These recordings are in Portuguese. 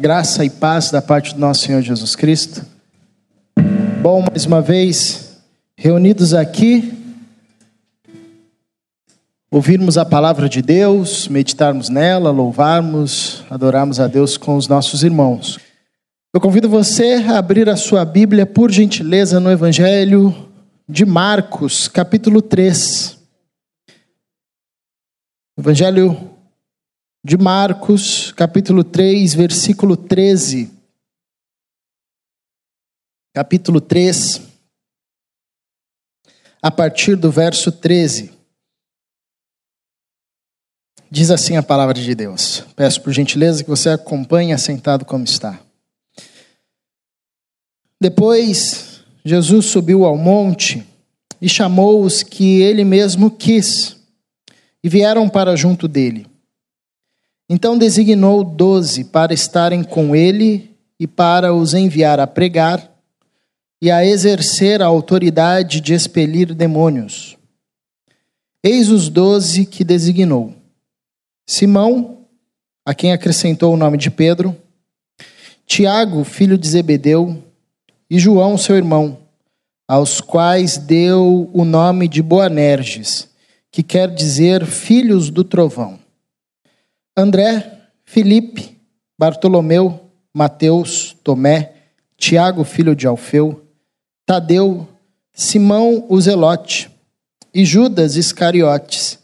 Graça e paz da parte do nosso Senhor Jesus Cristo. Bom, mais uma vez, reunidos aqui, ouvirmos a palavra de Deus, meditarmos nela, louvarmos, adorarmos a Deus com os nossos irmãos. Eu convido você a abrir a sua Bíblia, por gentileza, no Evangelho de Marcos, capítulo 3. Evangelho de Marcos, capítulo 3, versículo 13. Capítulo 3, a partir do verso 13. Diz assim a palavra de Deus. Peço por gentileza que você acompanhe assentado como está. Depois, Jesus subiu ao monte e chamou os que ele mesmo quis, e vieram para junto dele. Então designou doze para estarem com ele e para os enviar a pregar e a exercer a autoridade de expelir demônios. Eis os doze que designou: Simão, a quem acrescentou o nome de Pedro, Tiago, filho de Zebedeu, e João, seu irmão, aos quais deu o nome de Boanerges, que quer dizer filhos do trovão. André, Felipe, Bartolomeu, Mateus, Tomé, Tiago, filho de Alfeu, Tadeu, Simão o Zelote e Judas Iscariotes,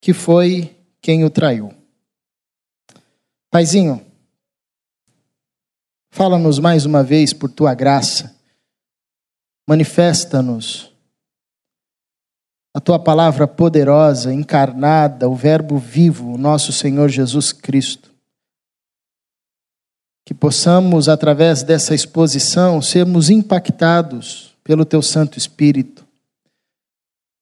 que foi quem o traiu. Paizinho, fala-nos mais uma vez por tua graça, manifesta-nos a tua palavra poderosa, encarnada, o Verbo vivo, o nosso Senhor Jesus Cristo. Que possamos, através dessa exposição, sermos impactados pelo teu Santo Espírito,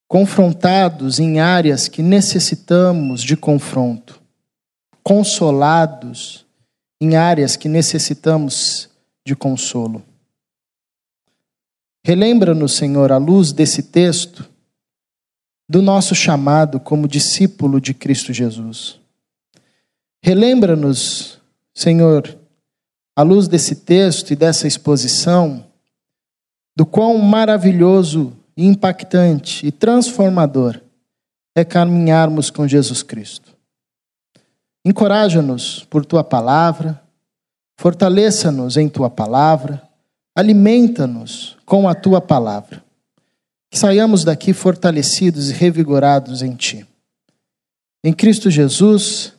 confrontados em áreas que necessitamos de confronto, consolados em áreas que necessitamos de consolo. Relembra-nos, Senhor, à luz desse texto, do nosso chamado como discípulo de Cristo Jesus. Relembra-nos, Senhor, à luz desse texto e dessa exposição, do quão maravilhoso, impactante e transformador é caminharmos com Jesus Cristo. Encoraja-nos por tua palavra, fortaleça-nos em tua palavra, alimenta-nos com a tua palavra. Que saiamos daqui fortalecidos e revigorados em Ti. Em Cristo Jesus,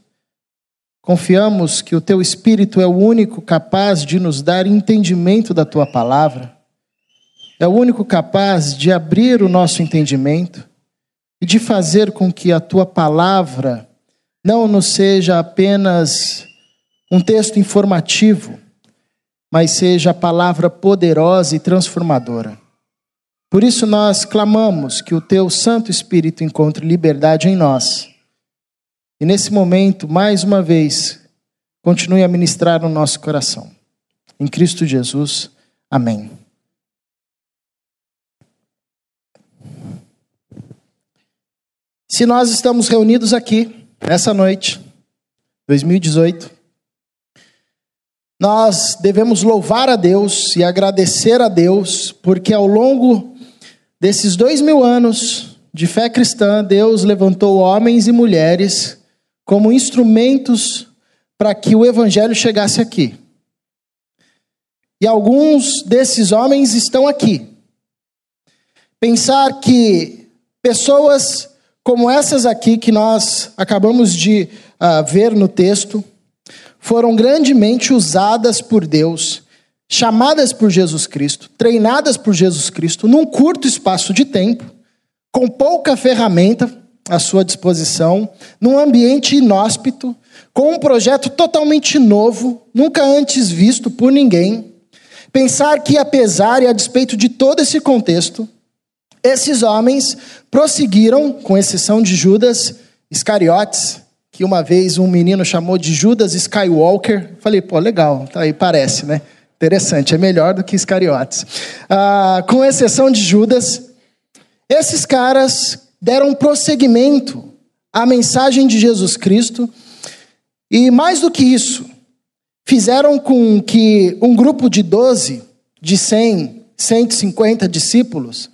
confiamos que o Teu Espírito é o único capaz de nos dar entendimento da Tua palavra, é o único capaz de abrir o nosso entendimento e de fazer com que a Tua palavra não nos seja apenas um texto informativo, mas seja a palavra poderosa e transformadora. Por isso nós clamamos que o teu Santo Espírito encontre liberdade em nós. E nesse momento, mais uma vez, continue a ministrar no nosso coração. Em Cristo Jesus. Amém. Se nós estamos reunidos aqui, essa noite, 2018, nós devemos louvar a Deus e agradecer a Deus, porque ao longo Desses dois mil anos de fé cristã, Deus levantou homens e mulheres como instrumentos para que o evangelho chegasse aqui. E alguns desses homens estão aqui. Pensar que pessoas como essas aqui que nós acabamos de uh, ver no texto foram grandemente usadas por Deus chamadas por Jesus Cristo, treinadas por Jesus Cristo, num curto espaço de tempo, com pouca ferramenta à sua disposição, num ambiente inóspito, com um projeto totalmente novo, nunca antes visto por ninguém. Pensar que, apesar e a despeito de todo esse contexto, esses homens prosseguiram, com exceção de Judas Iscariotes, que uma vez um menino chamou de Judas Skywalker. Falei, pô, legal, tá aí, parece, né? Interessante, é melhor do que Iscariotes. Ah, com exceção de Judas, esses caras deram prosseguimento à mensagem de Jesus Cristo e, mais do que isso, fizeram com que um grupo de 12, de 100, 150 discípulos,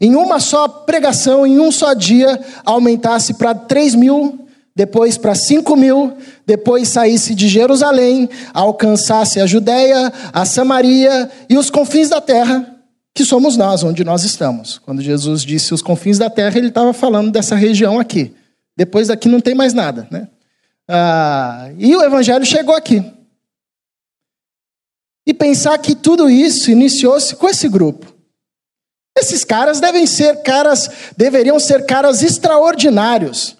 em uma só pregação, em um só dia, aumentasse para 3 mil, depois para 5 mil, depois saísse de Jerusalém, alcançasse a Judéia, a Samaria e os confins da terra, que somos nós, onde nós estamos. Quando Jesus disse os confins da terra, ele estava falando dessa região aqui. Depois daqui não tem mais nada, né? Ah, e o evangelho chegou aqui. E pensar que tudo isso iniciou-se com esse grupo. Esses caras devem ser caras, deveriam ser caras extraordinários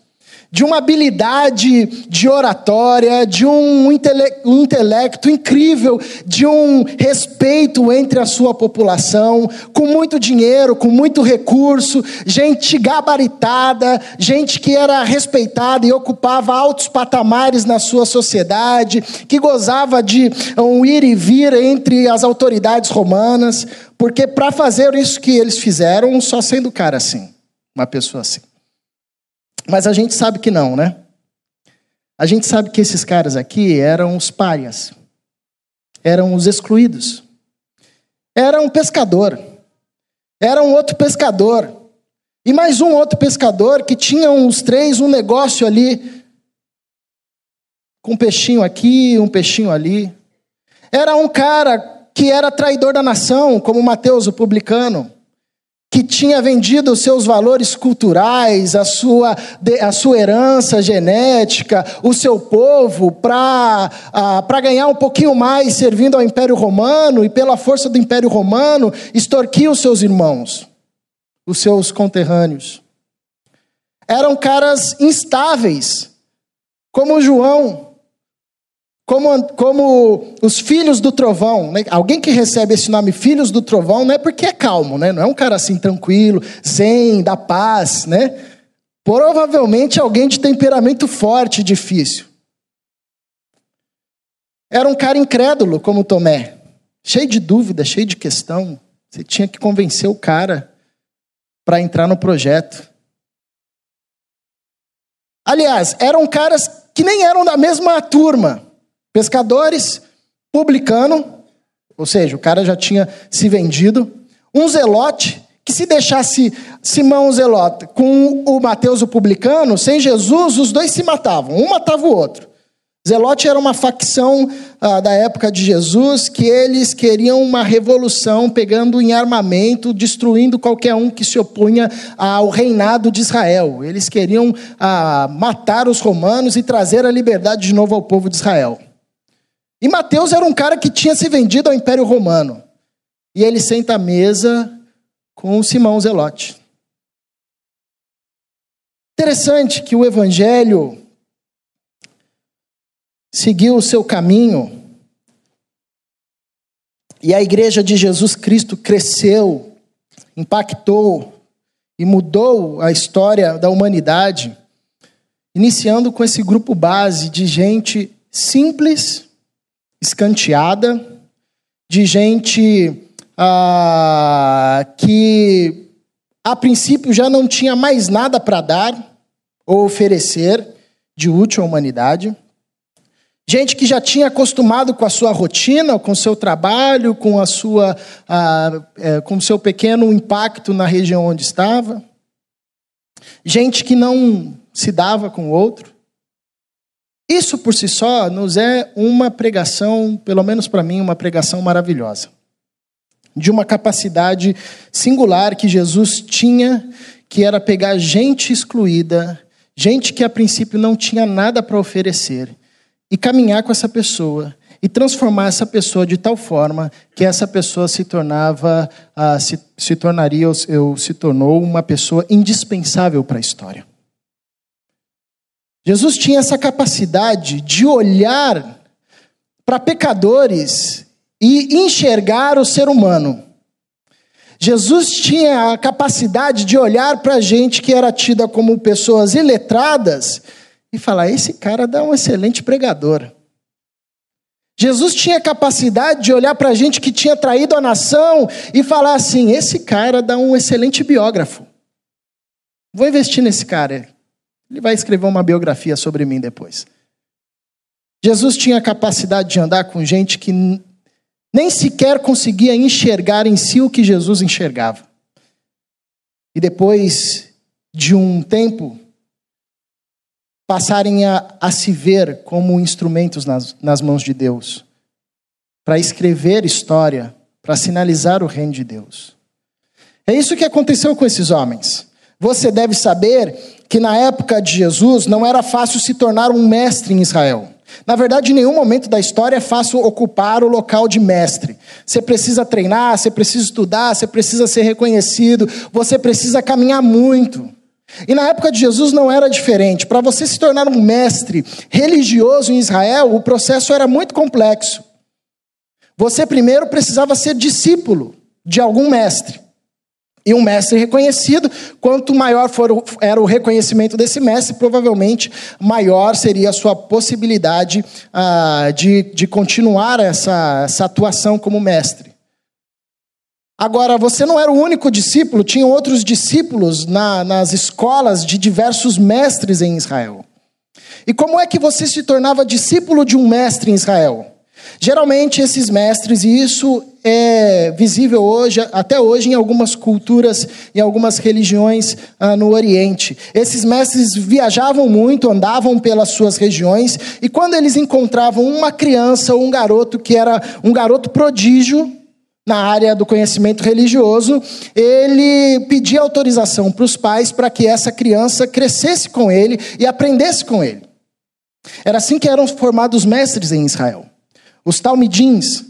de uma habilidade de oratória, de um, intele intelecto incrível, de um respeito entre a sua população, com muito dinheiro, com muito recurso, gente gabaritada, gente que era respeitada e ocupava altos patamares na sua sociedade, que gozava de um ir e vir entre as autoridades romanas, porque para fazer isso que eles fizeram, só sendo cara assim, uma pessoa assim. Mas a gente sabe que não, né? A gente sabe que esses caras aqui eram os párias, eram os excluídos. Era um pescador, era um outro pescador, e mais um outro pescador que tinha uns três, um negócio ali, com um peixinho aqui, um peixinho ali. Era um cara que era traidor da nação, como Mateus, o publicano que tinha vendido os seus valores culturais, a sua, a sua herança genética, o seu povo, para ganhar um pouquinho mais servindo ao Império Romano, e pela força do Império Romano, extorquia os seus irmãos, os seus conterrâneos. Eram caras instáveis, como João, como, como os filhos do trovão. Né? Alguém que recebe esse nome, filhos do trovão, não é porque é calmo, né? não é um cara assim tranquilo, zen, da paz. Né? Provavelmente alguém de temperamento forte e difícil. Era um cara incrédulo, como Tomé, cheio de dúvida, cheio de questão. Você tinha que convencer o cara para entrar no projeto. Aliás, eram caras que nem eram da mesma turma. Pescadores, publicano, ou seja, o cara já tinha se vendido, um zelote, que se deixasse Simão Zelote com o Mateus o publicano, sem Jesus, os dois se matavam, um matava o outro. Zelote era uma facção ah, da época de Jesus que eles queriam uma revolução, pegando em armamento, destruindo qualquer um que se opunha ao reinado de Israel. Eles queriam ah, matar os romanos e trazer a liberdade de novo ao povo de Israel. E Mateus era um cara que tinha se vendido ao Império Romano. E ele senta à mesa com Simão Zelote. Interessante que o Evangelho seguiu o seu caminho e a igreja de Jesus Cristo cresceu, impactou e mudou a história da humanidade, iniciando com esse grupo base de gente simples escanteada, de gente ah, que a princípio já não tinha mais nada para dar ou oferecer de útil à humanidade. Gente que já tinha acostumado com a sua rotina, com o seu trabalho, com a sua, ah, é, com o seu pequeno impacto na região onde estava. Gente que não se dava com o outro. Isso por si só nos é uma pregação, pelo menos para mim, uma pregação maravilhosa. De uma capacidade singular que Jesus tinha, que era pegar gente excluída, gente que a princípio não tinha nada para oferecer, e caminhar com essa pessoa e transformar essa pessoa de tal forma que essa pessoa se tornava, uh, se, se tornaria, ou se tornou uma pessoa indispensável para a história. Jesus tinha essa capacidade de olhar para pecadores e enxergar o ser humano. Jesus tinha a capacidade de olhar para gente que era tida como pessoas iletradas e falar: esse cara dá um excelente pregador. Jesus tinha a capacidade de olhar para gente que tinha traído a nação e falar assim: esse cara dá um excelente biógrafo. Vou investir nesse cara. Ele vai escrever uma biografia sobre mim depois. Jesus tinha a capacidade de andar com gente que nem sequer conseguia enxergar em si o que Jesus enxergava. E depois de um tempo, passarem a, a se ver como instrumentos nas, nas mãos de Deus, para escrever história, para sinalizar o reino de Deus. É isso que aconteceu com esses homens. Você deve saber que na época de Jesus não era fácil se tornar um mestre em Israel. Na verdade, em nenhum momento da história é fácil ocupar o local de mestre. Você precisa treinar, você precisa estudar, você precisa ser reconhecido, você precisa caminhar muito. E na época de Jesus não era diferente. Para você se tornar um mestre religioso em Israel, o processo era muito complexo. Você primeiro precisava ser discípulo de algum mestre. E um mestre reconhecido, quanto maior for o, era o reconhecimento desse mestre, provavelmente maior seria a sua possibilidade ah, de, de continuar essa, essa atuação como mestre. Agora, você não era o único discípulo, tinham outros discípulos na, nas escolas de diversos mestres em Israel. E como é que você se tornava discípulo de um mestre em Israel? Geralmente esses mestres, e isso é visível hoje, até hoje em algumas culturas, em algumas religiões ah, no Oriente. Esses mestres viajavam muito, andavam pelas suas regiões, e quando eles encontravam uma criança ou um garoto que era um garoto prodígio, na área do conhecimento religioso, ele pedia autorização para os pais para que essa criança crescesse com ele e aprendesse com ele. Era assim que eram formados mestres em Israel. Os talmidins,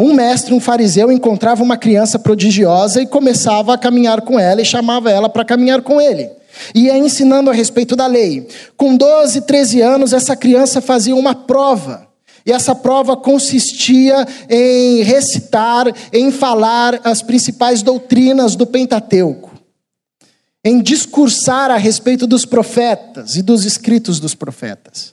um mestre, um fariseu, encontrava uma criança prodigiosa e começava a caminhar com ela e chamava ela para caminhar com ele. Ia ensinando a respeito da lei. Com 12, 13 anos, essa criança fazia uma prova e essa prova consistia em recitar, em falar as principais doutrinas do Pentateuco, em discursar a respeito dos profetas e dos escritos dos profetas.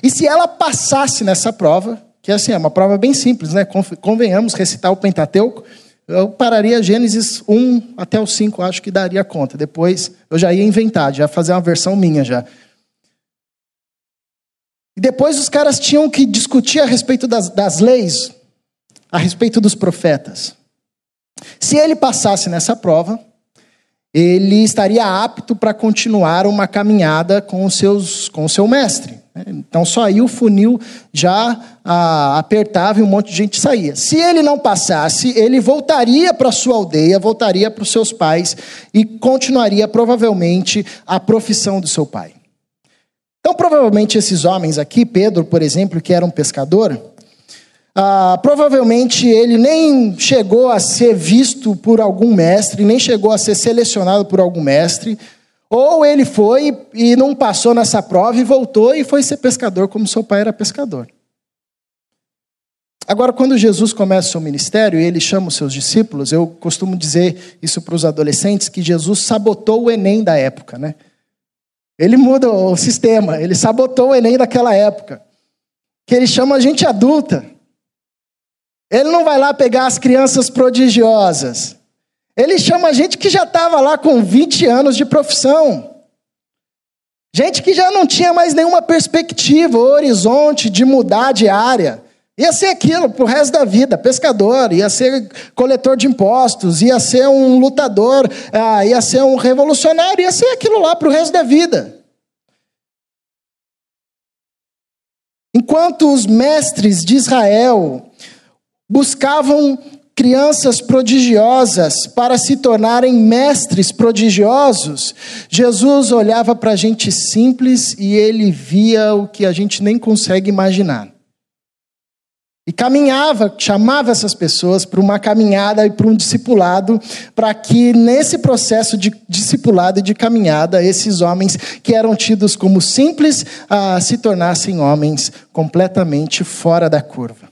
E se ela passasse nessa prova, que assim, é uma prova bem simples, né? Convenhamos recitar o Pentateuco, eu pararia Gênesis 1 até o 5, acho que daria conta. Depois eu já ia inventar, já fazer uma versão minha já. E depois os caras tinham que discutir a respeito das, das leis, a respeito dos profetas. Se ele passasse nessa prova, ele estaria apto para continuar uma caminhada com, os seus, com o seu mestre. Então só aí o funil já ah, apertava e um monte de gente saía. Se ele não passasse, ele voltaria para sua aldeia, voltaria para os seus pais e continuaria provavelmente a profissão do seu pai. Então, provavelmente, esses homens aqui, Pedro, por exemplo, que era um pescador, ah, provavelmente ele nem chegou a ser visto por algum mestre, nem chegou a ser selecionado por algum mestre, ou ele foi e não passou nessa prova e voltou e foi ser pescador, como seu pai era pescador. Agora, quando Jesus começa o seu ministério e ele chama os seus discípulos, eu costumo dizer isso para os adolescentes, que Jesus sabotou o Enem da época, né? Ele muda o sistema, ele sabotou o Enem daquela época. Que ele chama a gente adulta. Ele não vai lá pegar as crianças prodigiosas. Ele chama gente que já estava lá com 20 anos de profissão. Gente que já não tinha mais nenhuma perspectiva, horizonte de mudar de área. Ia ser aquilo pro resto da vida, pescador, ia ser coletor de impostos, ia ser um lutador, ah, ia ser um revolucionário, ia ser aquilo lá pro resto da vida. Enquanto os mestres de Israel buscavam crianças prodigiosas para se tornarem mestres prodigiosos, Jesus olhava para a gente simples e ele via o que a gente nem consegue imaginar. E caminhava, chamava essas pessoas para uma caminhada e para um discipulado, para que nesse processo de discipulado e de caminhada, esses homens que eram tidos como simples ah, se tornassem homens completamente fora da curva.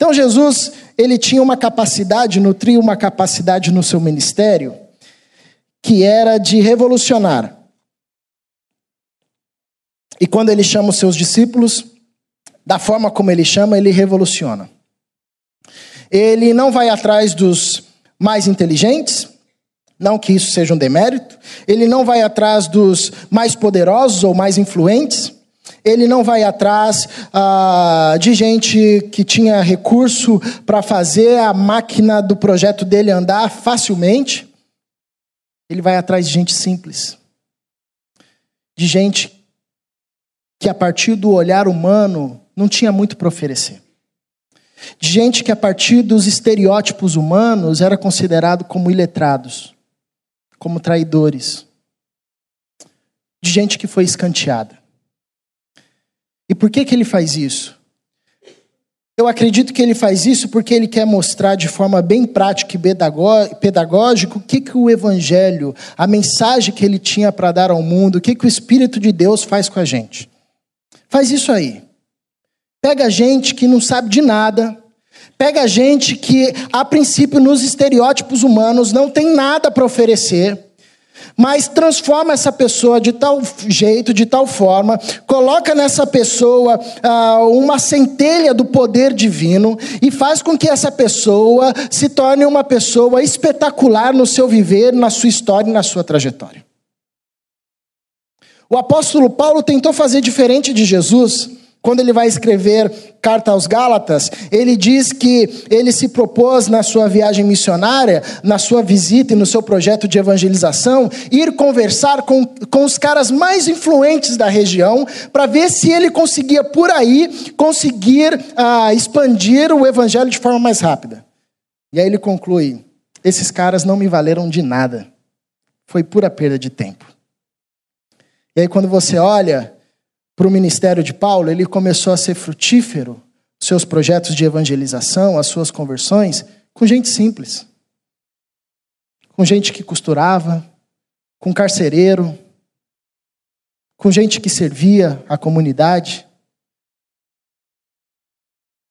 Então Jesus, ele tinha uma capacidade, nutria uma capacidade no seu ministério, que era de revolucionar. E quando ele chama os seus discípulos, da forma como ele chama, ele revoluciona. Ele não vai atrás dos mais inteligentes, Não que isso seja um demérito. Ele não vai atrás dos mais poderosos ou mais influentes. Ele não vai atrás ah, de gente que tinha recurso para fazer a máquina do projeto dele andar facilmente. Ele vai atrás de gente simples, de gente que, a partir do olhar humano, não tinha muito para oferecer. De gente que, a partir dos estereótipos humanos, era considerado como iletrados, como traidores. De gente que foi escanteada. E por que, que ele faz isso? Eu acredito que ele faz isso porque ele quer mostrar de forma bem prática e pedagógica o que, que o Evangelho, a mensagem que ele tinha para dar ao mundo, o que, que o Espírito de Deus faz com a gente. Faz isso aí. Pega gente que não sabe de nada, pega gente que, a princípio, nos estereótipos humanos, não tem nada para oferecer mas transforma essa pessoa de tal jeito, de tal forma, coloca nessa pessoa ah, uma centelha do poder divino e faz com que essa pessoa se torne uma pessoa espetacular no seu viver, na sua história e na sua trajetória. O apóstolo Paulo tentou fazer diferente de Jesus quando ele vai escrever carta aos Gálatas, ele diz que ele se propôs na sua viagem missionária, na sua visita e no seu projeto de evangelização, ir conversar com, com os caras mais influentes da região, para ver se ele conseguia por aí conseguir ah, expandir o evangelho de forma mais rápida. E aí ele conclui: esses caras não me valeram de nada, foi pura perda de tempo. E aí quando você olha para o ministério de Paulo, ele começou a ser frutífero, seus projetos de evangelização, as suas conversões, com gente simples. Com gente que costurava, com carcereiro, com gente que servia a comunidade.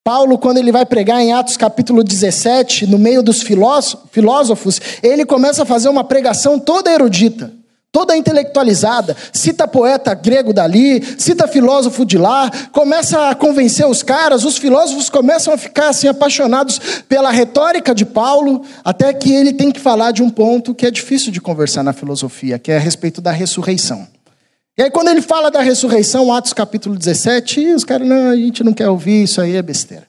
Paulo, quando ele vai pregar em Atos capítulo 17, no meio dos filósofos, ele começa a fazer uma pregação toda erudita toda intelectualizada, cita poeta grego dali, cita filósofo de lá, começa a convencer os caras, os filósofos começam a ficar assim apaixonados pela retórica de Paulo, até que ele tem que falar de um ponto que é difícil de conversar na filosofia, que é a respeito da ressurreição. E aí quando ele fala da ressurreição, Atos capítulo 17, os caras, não, a gente não quer ouvir, isso aí é besteira.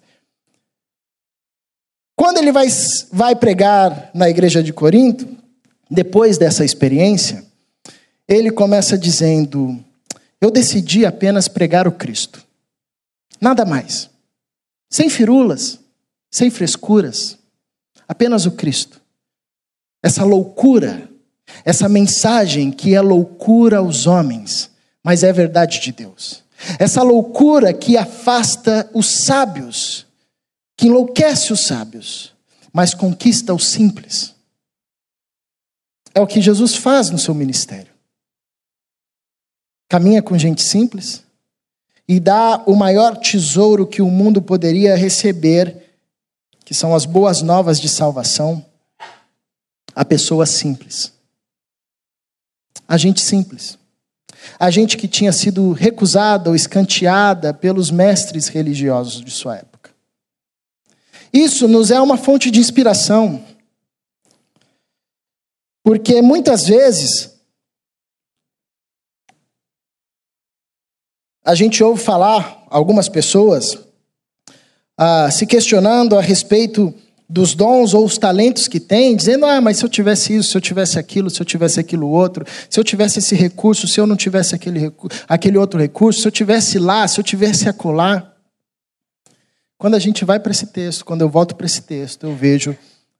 Quando ele vai, vai pregar na igreja de Corinto, depois dessa experiência, ele começa dizendo: Eu decidi apenas pregar o Cristo. Nada mais. Sem firulas, sem frescuras. Apenas o Cristo. Essa loucura, essa mensagem que é loucura aos homens, mas é verdade de Deus. Essa loucura que afasta os sábios, que enlouquece os sábios, mas conquista os simples. É o que Jesus faz no seu ministério caminha com gente simples e dá o maior tesouro que o mundo poderia receber, que são as boas novas de salvação, a pessoa simples. A gente simples. A gente que tinha sido recusada ou escanteada pelos mestres religiosos de sua época. Isso nos é uma fonte de inspiração. Porque muitas vezes a gente ouve falar, algumas pessoas, ah, se questionando a respeito dos dons ou os talentos que tem, dizendo: ah, mas se eu tivesse isso, se eu tivesse aquilo, se eu tivesse aquilo outro, se eu tivesse esse recurso, se eu não tivesse aquele, aquele outro recurso, se eu tivesse lá, se eu tivesse acolá. Quando a gente vai para esse texto, quando eu volto para esse texto, eu vejo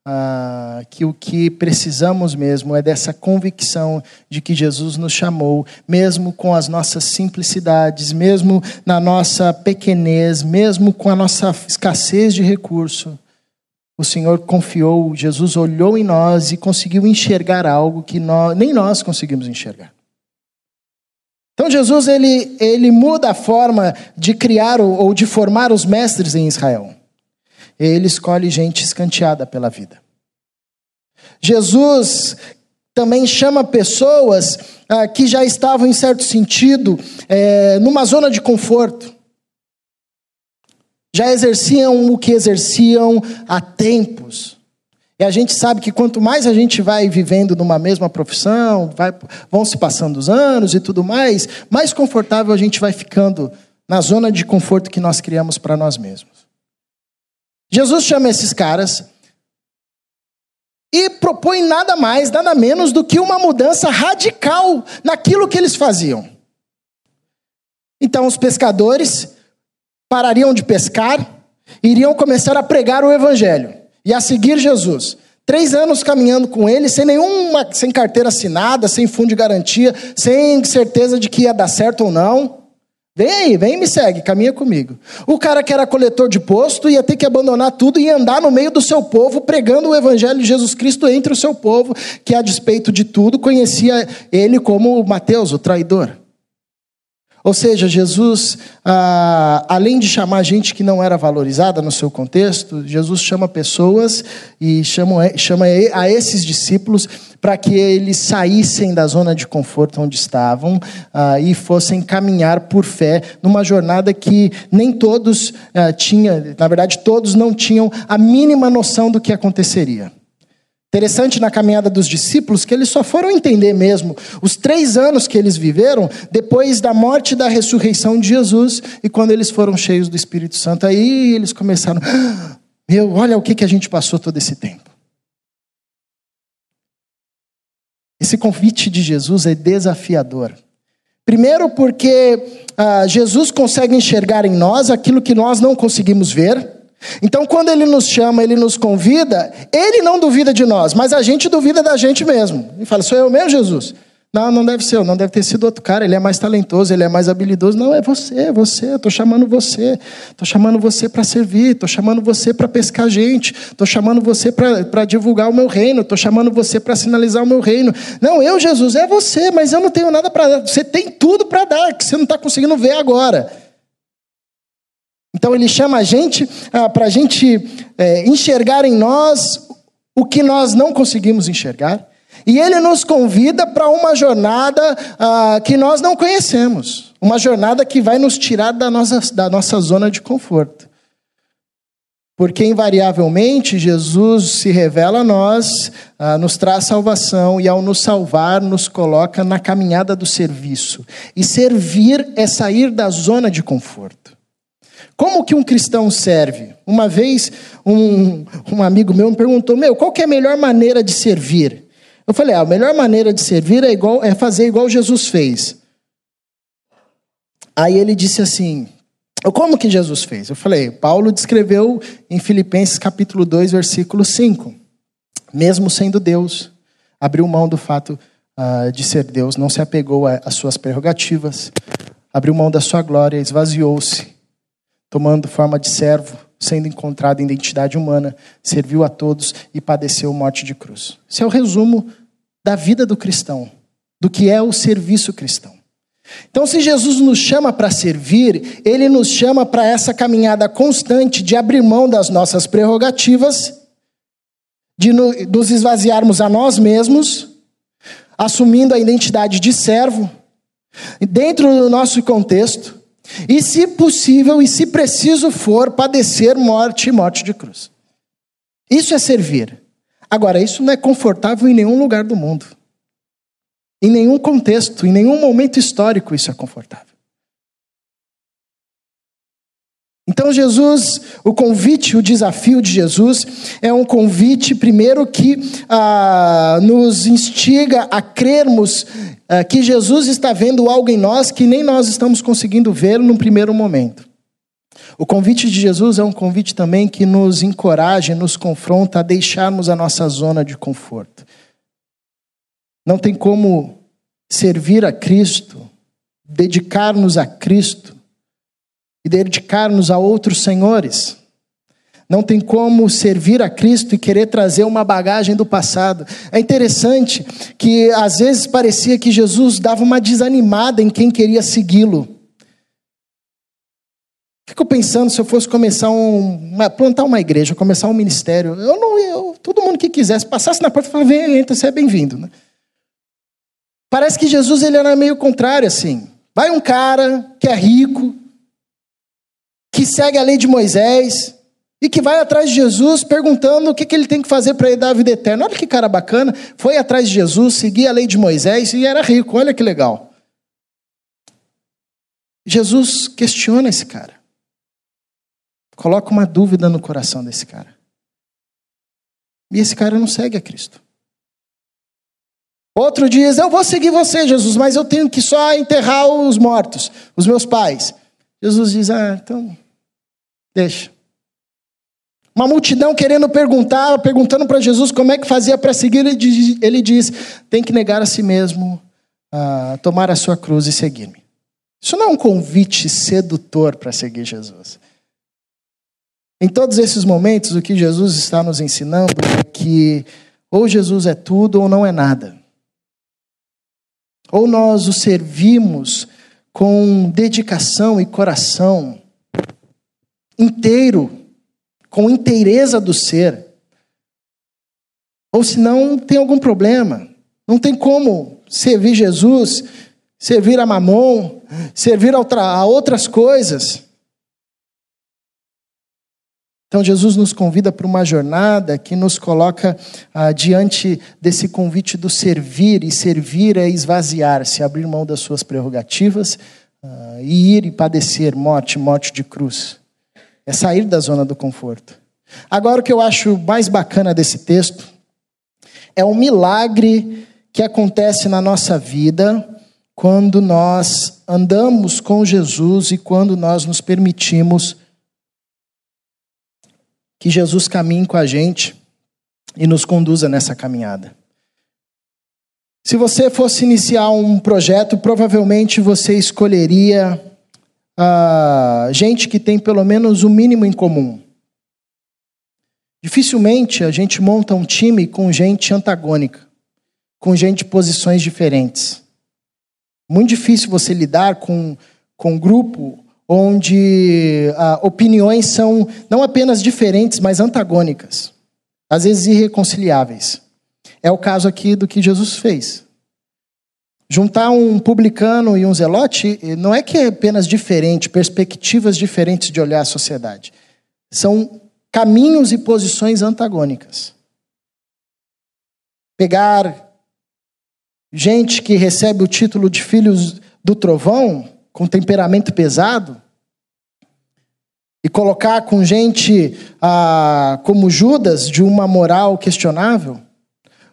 ah, que o que precisamos mesmo é dessa convicção de que Jesus nos chamou, mesmo com as nossas simplicidades, mesmo na nossa pequenez, mesmo com a nossa escassez de recurso. O Senhor confiou, Jesus olhou em nós e conseguiu enxergar algo que nós, nem nós conseguimos enxergar. Então Jesus ele, ele muda a forma de criar ou de formar os mestres em Israel ele escolhe gente escanteada pela vida. Jesus também chama pessoas ah, que já estavam, em certo sentido, é, numa zona de conforto. Já exerciam o que exerciam há tempos. E a gente sabe que quanto mais a gente vai vivendo numa mesma profissão, vai, vão se passando os anos e tudo mais, mais confortável a gente vai ficando na zona de conforto que nós criamos para nós mesmos. Jesus chama esses caras e propõe nada mais, nada menos do que uma mudança radical naquilo que eles faziam. Então, os pescadores parariam de pescar, iriam começar a pregar o evangelho e a seguir Jesus. Três anos caminhando com ele, sem nenhuma, sem carteira assinada, sem fundo de garantia, sem certeza de que ia dar certo ou não. Vem aí, vem me segue, caminha comigo. O cara que era coletor de posto ia ter que abandonar tudo e andar no meio do seu povo, pregando o evangelho de Jesus Cristo entre o seu povo, que a despeito de tudo conhecia ele como Mateus, o traidor. Ou seja, Jesus, ah, além de chamar gente que não era valorizada no seu contexto, Jesus chama pessoas e chama, chama a esses discípulos para que eles saíssem da zona de conforto onde estavam ah, e fossem caminhar por fé numa jornada que nem todos ah, tinham, na verdade, todos não tinham a mínima noção do que aconteceria. Interessante na caminhada dos discípulos que eles só foram entender mesmo os três anos que eles viveram depois da morte e da ressurreição de Jesus e quando eles foram cheios do Espírito Santo. Aí eles começaram: ah, Meu, olha o que, que a gente passou todo esse tempo. Esse convite de Jesus é desafiador. Primeiro, porque ah, Jesus consegue enxergar em nós aquilo que nós não conseguimos ver. Então, quando ele nos chama, ele nos convida, ele não duvida de nós, mas a gente duvida da gente mesmo. E fala: sou eu mesmo, Jesus? Não, não deve ser eu, não deve ter sido outro cara, ele é mais talentoso, ele é mais habilidoso. Não, é você, é você, estou chamando você, estou chamando você para servir, estou chamando você para pescar gente, estou chamando você para divulgar o meu reino, estou chamando você para sinalizar o meu reino. Não, eu, Jesus, é você, mas eu não tenho nada para dar. Você tem tudo para dar, que você não está conseguindo ver agora. Então ele chama a gente ah, para a gente é, enxergar em nós o que nós não conseguimos enxergar. E ele nos convida para uma jornada ah, que nós não conhecemos. Uma jornada que vai nos tirar da nossa, da nossa zona de conforto. Porque, invariavelmente, Jesus se revela a nós, ah, nos traz salvação e, ao nos salvar, nos coloca na caminhada do serviço. E servir é sair da zona de conforto. Como que um cristão serve? Uma vez, um, um amigo meu me perguntou: Meu, qual que é a melhor maneira de servir? Eu falei: ah, A melhor maneira de servir é, igual, é fazer igual Jesus fez. Aí ele disse assim: Como que Jesus fez? Eu falei: Paulo descreveu em Filipenses capítulo 2, versículo 5. Mesmo sendo Deus, abriu mão do fato uh, de ser Deus, não se apegou às suas prerrogativas, abriu mão da sua glória, esvaziou-se tomando forma de servo, sendo encontrado em identidade humana, serviu a todos e padeceu morte de cruz. Esse é o resumo da vida do cristão, do que é o serviço cristão. Então, se Jesus nos chama para servir, ele nos chama para essa caminhada constante de abrir mão das nossas prerrogativas, de nos esvaziarmos a nós mesmos, assumindo a identidade de servo, dentro do nosso contexto, e, se possível e se preciso for, padecer morte e morte de cruz. Isso é servir. Agora, isso não é confortável em nenhum lugar do mundo. Em nenhum contexto, em nenhum momento histórico isso é confortável. Então, Jesus, o convite, o desafio de Jesus é um convite, primeiro, que ah, nos instiga a crermos ah, que Jesus está vendo algo em nós que nem nós estamos conseguindo ver num primeiro momento. O convite de Jesus é um convite também que nos encoraja, nos confronta a deixarmos a nossa zona de conforto. Não tem como servir a Cristo, dedicar-nos a Cristo, e dedicar-nos a outros senhores. Não tem como servir a Cristo e querer trazer uma bagagem do passado. É interessante que às vezes parecia que Jesus dava uma desanimada em quem queria segui-lo. Fico pensando se eu fosse começar um, uma, plantar uma igreja, começar um ministério, eu não, eu, todo mundo que quisesse passasse na porta falasse, vem, entra, você é bem-vindo. Né? Parece que Jesus ele era meio contrário assim. Vai um cara que é rico, que segue a lei de Moisés, e que vai atrás de Jesus perguntando o que, que ele tem que fazer para dar a vida eterna. Olha que cara bacana, foi atrás de Jesus, seguia a lei de Moisés e era rico, olha que legal. Jesus questiona esse cara, coloca uma dúvida no coração desse cara. E esse cara não segue a Cristo. Outro diz: Eu vou seguir você, Jesus, mas eu tenho que só enterrar os mortos, os meus pais. Jesus diz: Ah, então, deixa. Uma multidão querendo perguntar, perguntando para Jesus como é que fazia para seguir, ele diz, ele diz: tem que negar a si mesmo, uh, tomar a sua cruz e seguir-me. Isso não é um convite sedutor para seguir Jesus. Em todos esses momentos, o que Jesus está nos ensinando é que ou Jesus é tudo ou não é nada. Ou nós o servimos com dedicação e coração inteiro com inteireza do ser. Ou se não, tem algum problema. Não tem como servir Jesus, servir a Mamon, servir a outras coisas. Então, Jesus nos convida para uma jornada que nos coloca ah, diante desse convite do servir, e servir é esvaziar-se, abrir mão das suas prerrogativas ah, e ir e padecer morte, morte de cruz. É sair da zona do conforto. Agora, o que eu acho mais bacana desse texto é um milagre que acontece na nossa vida quando nós andamos com Jesus e quando nós nos permitimos que Jesus caminhe com a gente e nos conduza nessa caminhada. Se você fosse iniciar um projeto, provavelmente você escolheria uh, gente que tem pelo menos o mínimo em comum. Dificilmente a gente monta um time com gente antagônica, com gente de posições diferentes. Muito difícil você lidar com, com um grupo onde uh, opiniões são não apenas diferentes, mas antagônicas, às vezes irreconciliáveis. É o caso aqui do que Jesus fez. Juntar um publicano e um zelote não é que é apenas diferente, perspectivas diferentes de olhar a sociedade. São caminhos e posições antagônicas. Pegar gente que recebe o título de filhos do trovão, com temperamento pesado, e colocar com gente ah, como Judas, de uma moral questionável,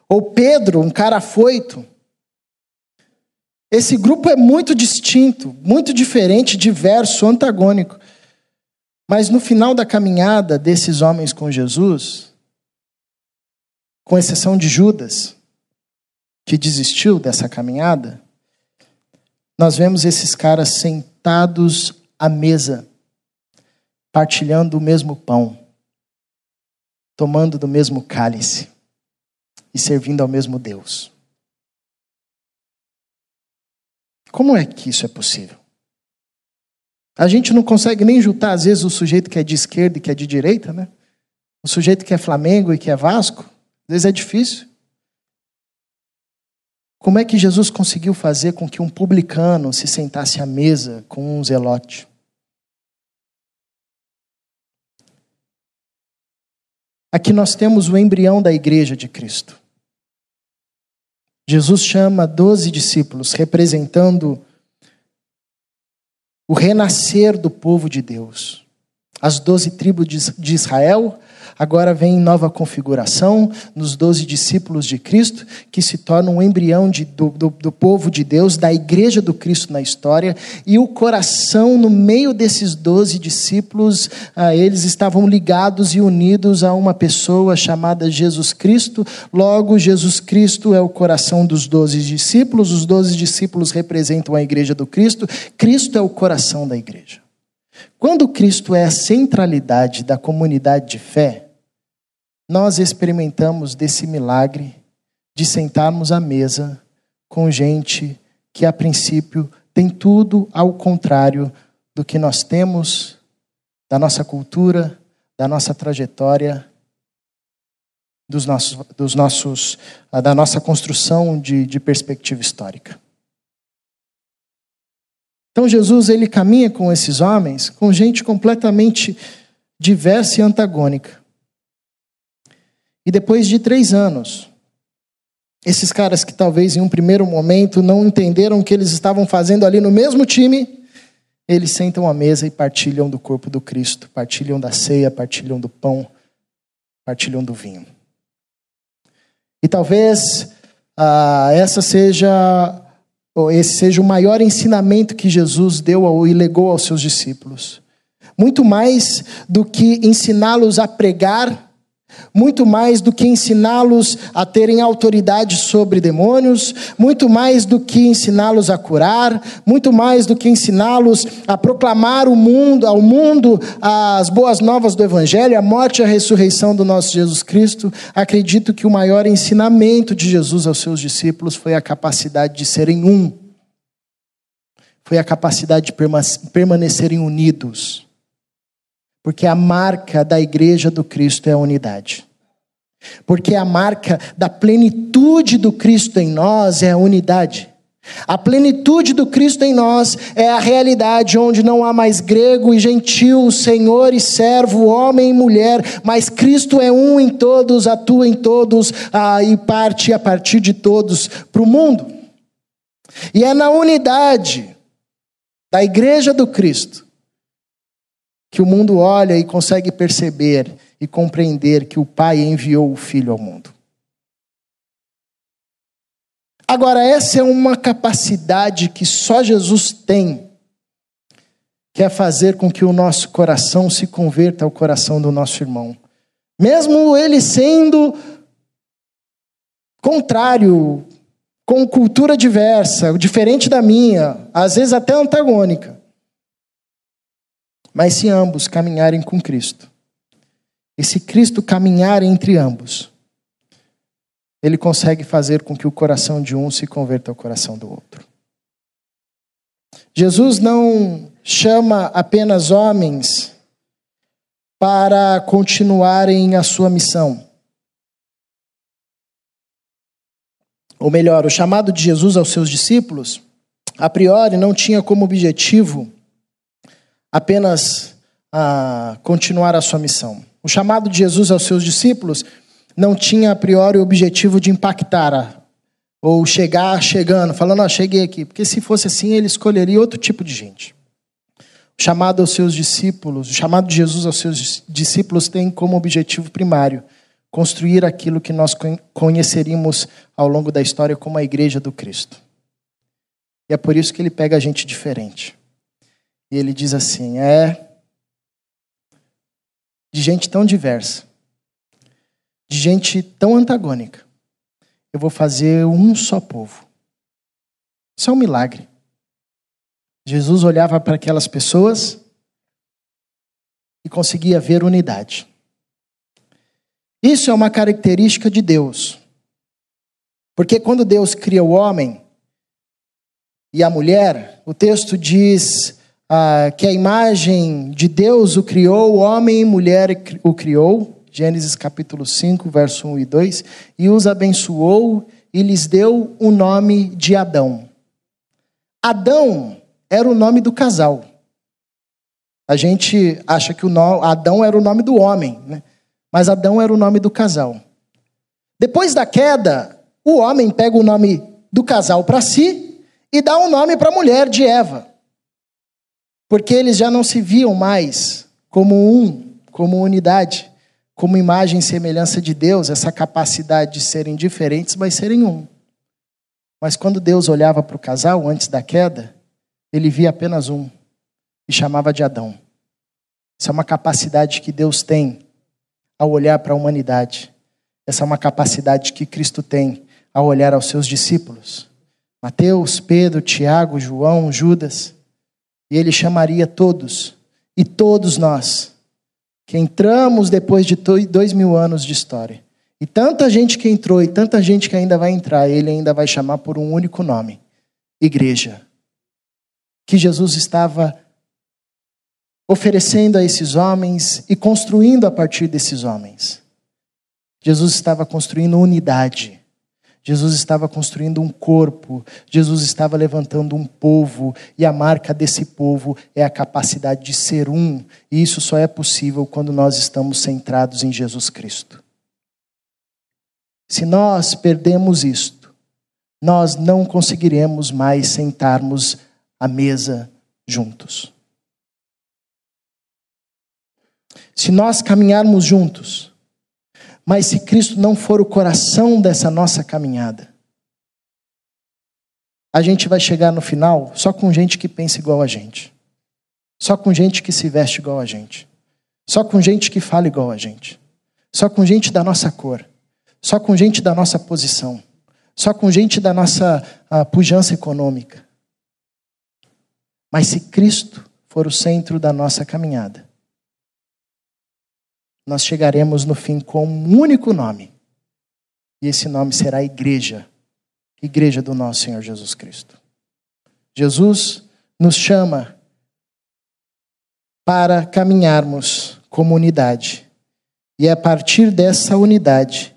ou Pedro, um cara afoito, esse grupo é muito distinto, muito diferente, diverso, antagônico. Mas no final da caminhada desses homens com Jesus, com exceção de Judas, que desistiu dessa caminhada, nós vemos esses caras sentados à mesa, partilhando o mesmo pão, tomando do mesmo cálice e servindo ao mesmo Deus. Como é que isso é possível? A gente não consegue nem juntar, às vezes, o sujeito que é de esquerda e que é de direita, né? O sujeito que é Flamengo e que é Vasco. Às vezes é difícil. Como é que Jesus conseguiu fazer com que um publicano se sentasse à mesa com um zelote? Aqui nós temos o embrião da igreja de Cristo. Jesus chama doze discípulos, representando o renascer do povo de Deus. As doze tribos de Israel agora vem em nova configuração nos doze discípulos de Cristo, que se tornam um embrião de, do, do, do, povo de Deus, da igreja do Cristo na história, e o coração no meio desses doze discípulos, ah, eles estavam ligados e unidos a uma pessoa chamada Jesus Cristo, logo Jesus Cristo é o coração dos doze discípulos, os doze discípulos representam a igreja do Cristo, Cristo é o coração da igreja. Quando Cristo é a centralidade da comunidade de fé, nós experimentamos desse milagre de sentarmos à mesa com gente que, a princípio, tem tudo ao contrário do que nós temos, da nossa cultura, da nossa trajetória, dos nossos, dos nossos, ah, da nossa construção de, de perspectiva histórica. Então Jesus ele caminha com esses homens, com gente completamente diversa e antagônica. E depois de três anos, esses caras que talvez em um primeiro momento não entenderam o que eles estavam fazendo ali no mesmo time, eles sentam à mesa e partilham do corpo do Cristo, partilham da ceia, partilham do pão, partilham do vinho. E talvez ah, essa seja esse seja o maior ensinamento que Jesus deu e legou aos seus discípulos. Muito mais do que ensiná-los a pregar muito mais do que ensiná-los a terem autoridade sobre demônios, muito mais do que ensiná-los a curar, muito mais do que ensiná-los a proclamar o mundo, ao mundo as boas novas do evangelho, a morte e a ressurreição do nosso Jesus Cristo. Acredito que o maior ensinamento de Jesus aos seus discípulos foi a capacidade de serem um. Foi a capacidade de permanecerem unidos porque a marca da igreja do Cristo é a unidade. Porque a marca da plenitude do Cristo em nós é a unidade. A plenitude do Cristo em nós é a realidade onde não há mais grego e gentil, senhor e servo, homem e mulher, mas Cristo é um em todos, atua em todos ah, e parte a partir de todos para o mundo. E é na unidade da igreja do Cristo que o mundo olha e consegue perceber e compreender que o Pai enviou o Filho ao mundo. Agora, essa é uma capacidade que só Jesus tem, que é fazer com que o nosso coração se converta ao coração do nosso irmão. Mesmo ele sendo contrário, com cultura diversa, diferente da minha, às vezes até antagônica. Mas se ambos caminharem com Cristo, e se Cristo caminhar entre ambos, ele consegue fazer com que o coração de um se converta ao coração do outro. Jesus não chama apenas homens para continuarem a sua missão. Ou melhor, o chamado de Jesus aos seus discípulos, a priori, não tinha como objetivo apenas a continuar a sua missão. O chamado de Jesus aos seus discípulos não tinha a priori o objetivo de impactar a, ou chegar chegando, falando, cheguei aqui. Porque se fosse assim, ele escolheria outro tipo de gente. O chamado aos seus discípulos, o chamado de Jesus aos seus discípulos tem como objetivo primário construir aquilo que nós conheceríamos ao longo da história como a igreja do Cristo. E é por isso que ele pega a gente diferente. E ele diz assim: é de gente tão diversa, de gente tão antagônica, eu vou fazer um só povo. Isso é um milagre. Jesus olhava para aquelas pessoas e conseguia ver unidade. Isso é uma característica de Deus. Porque quando Deus cria o homem e a mulher, o texto diz ah, que a imagem de Deus o criou, homem e mulher o criou, Gênesis capítulo 5, verso 1 e 2, e os abençoou e lhes deu o nome de Adão. Adão era o nome do casal. A gente acha que o nome, Adão era o nome do homem, né? mas Adão era o nome do casal. Depois da queda, o homem pega o nome do casal para si e dá um nome para a mulher de Eva. Porque eles já não se viam mais como um, como unidade, como imagem e semelhança de Deus, essa capacidade de serem diferentes, mas serem um. Mas quando Deus olhava para o casal antes da queda, ele via apenas um e chamava de Adão. Essa é uma capacidade que Deus tem ao olhar para a humanidade. Essa é uma capacidade que Cristo tem ao olhar aos seus discípulos. Mateus, Pedro, Tiago, João, Judas. E ele chamaria todos, e todos nós, que entramos depois de dois mil anos de história. E tanta gente que entrou e tanta gente que ainda vai entrar, ele ainda vai chamar por um único nome: Igreja. Que Jesus estava oferecendo a esses homens e construindo a partir desses homens. Jesus estava construindo unidade. Jesus estava construindo um corpo, Jesus estava levantando um povo, e a marca desse povo é a capacidade de ser um, e isso só é possível quando nós estamos centrados em Jesus Cristo. Se nós perdemos isto, nós não conseguiremos mais sentarmos à mesa juntos. Se nós caminharmos juntos, mas se Cristo não for o coração dessa nossa caminhada, a gente vai chegar no final só com gente que pensa igual a gente, só com gente que se veste igual a gente, só com gente que fala igual a gente, só com gente da nossa cor, só com gente da nossa posição, só com gente da nossa uh, pujança econômica. Mas se Cristo for o centro da nossa caminhada, nós chegaremos no fim com um único nome. E esse nome será Igreja, Igreja do nosso Senhor Jesus Cristo. Jesus nos chama para caminharmos como unidade. E é a partir dessa unidade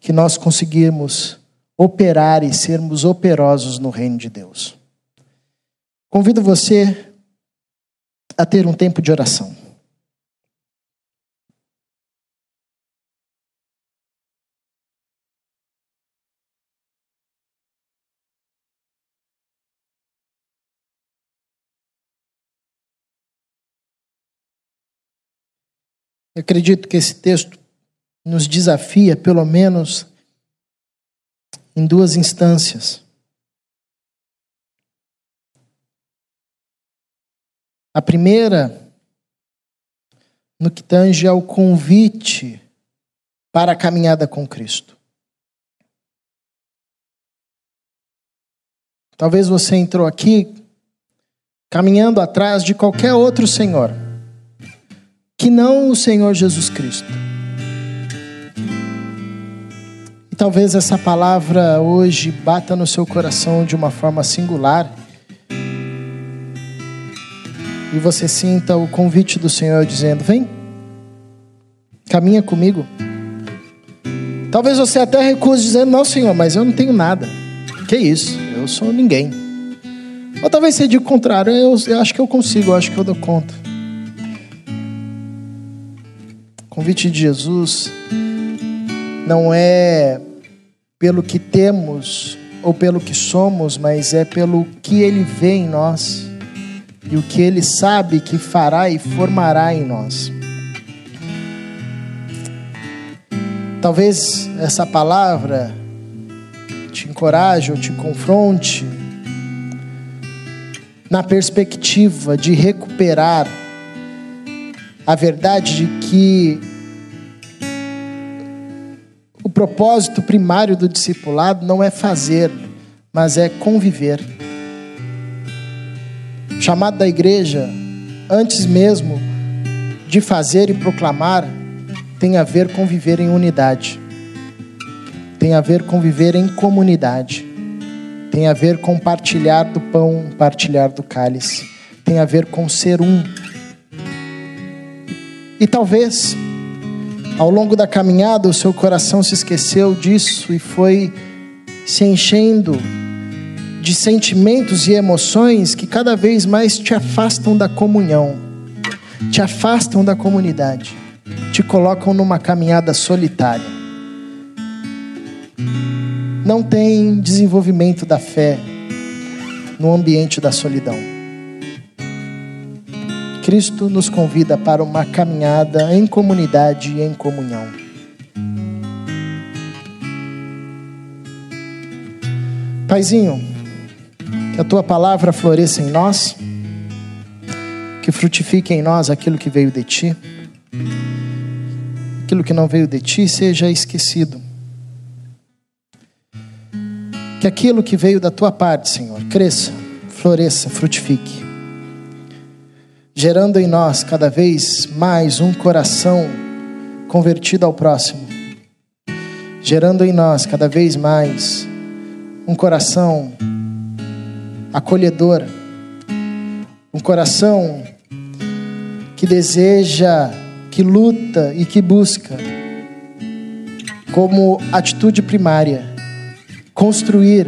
que nós conseguimos operar e sermos operosos no reino de Deus. Convido você a ter um tempo de oração. Eu acredito que esse texto nos desafia, pelo menos, em duas instâncias. A primeira, no que tange ao convite para a caminhada com Cristo. Talvez você entrou aqui caminhando atrás de qualquer outro Senhor que não o Senhor Jesus Cristo. E talvez essa palavra hoje bata no seu coração de uma forma singular. E você sinta o convite do Senhor dizendo: Vem, caminha comigo. Talvez você até recuse dizendo: Não, Senhor, mas eu não tenho nada. Que isso? Eu sou ninguém. Ou talvez você diga o contrário: eu, eu acho que eu consigo, eu acho que eu dou conta. O convite de Jesus não é pelo que temos ou pelo que somos, mas é pelo que Ele vê em nós e o que Ele sabe que fará e formará em nós. Talvez essa palavra te encoraje ou te confronte na perspectiva de recuperar a verdade de que o propósito primário do discipulado não é fazer, mas é conviver. O chamado da igreja, antes mesmo de fazer e proclamar, tem a ver com viver em unidade, tem a ver com viver em comunidade, tem a ver com partilhar do pão, partilhar do cálice, tem a ver com ser um e talvez, ao longo da caminhada, o seu coração se esqueceu disso e foi se enchendo de sentimentos e emoções que cada vez mais te afastam da comunhão, te afastam da comunidade, te colocam numa caminhada solitária. Não tem desenvolvimento da fé no ambiente da solidão. Cristo nos convida para uma caminhada em comunidade e em comunhão. Paizinho, que a tua palavra floresça em nós, que frutifique em nós aquilo que veio de ti, aquilo que não veio de ti seja esquecido. Que aquilo que veio da tua parte, Senhor, cresça, floresça, frutifique gerando em nós cada vez mais um coração convertido ao próximo, gerando em nós cada vez mais um coração acolhedor, um coração que deseja, que luta e que busca como atitude primária construir,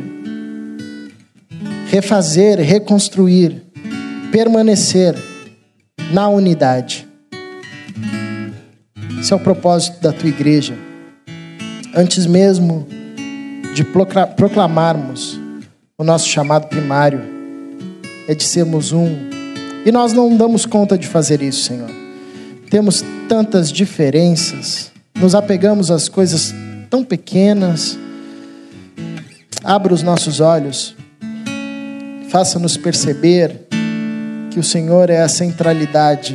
refazer, reconstruir, permanecer na unidade. Esse é o propósito da tua igreja. Antes mesmo de proclamarmos o nosso chamado primário, é de sermos um. E nós não damos conta de fazer isso, Senhor. Temos tantas diferenças, nos apegamos às coisas tão pequenas. Abra os nossos olhos, faça-nos perceber que o Senhor é a centralidade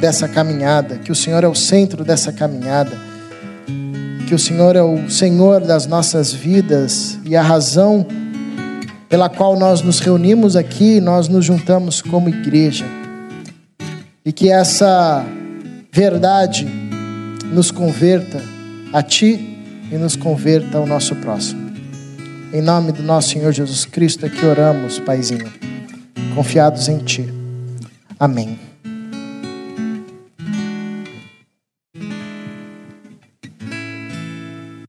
dessa caminhada, que o Senhor é o centro dessa caminhada, que o Senhor é o Senhor das nossas vidas e a razão pela qual nós nos reunimos aqui, nós nos juntamos como igreja. E que essa verdade nos converta a Ti e nos converta ao nosso próximo. Em nome do nosso Senhor Jesus Cristo é que oramos, Paizinho, confiados em Ti. Amém.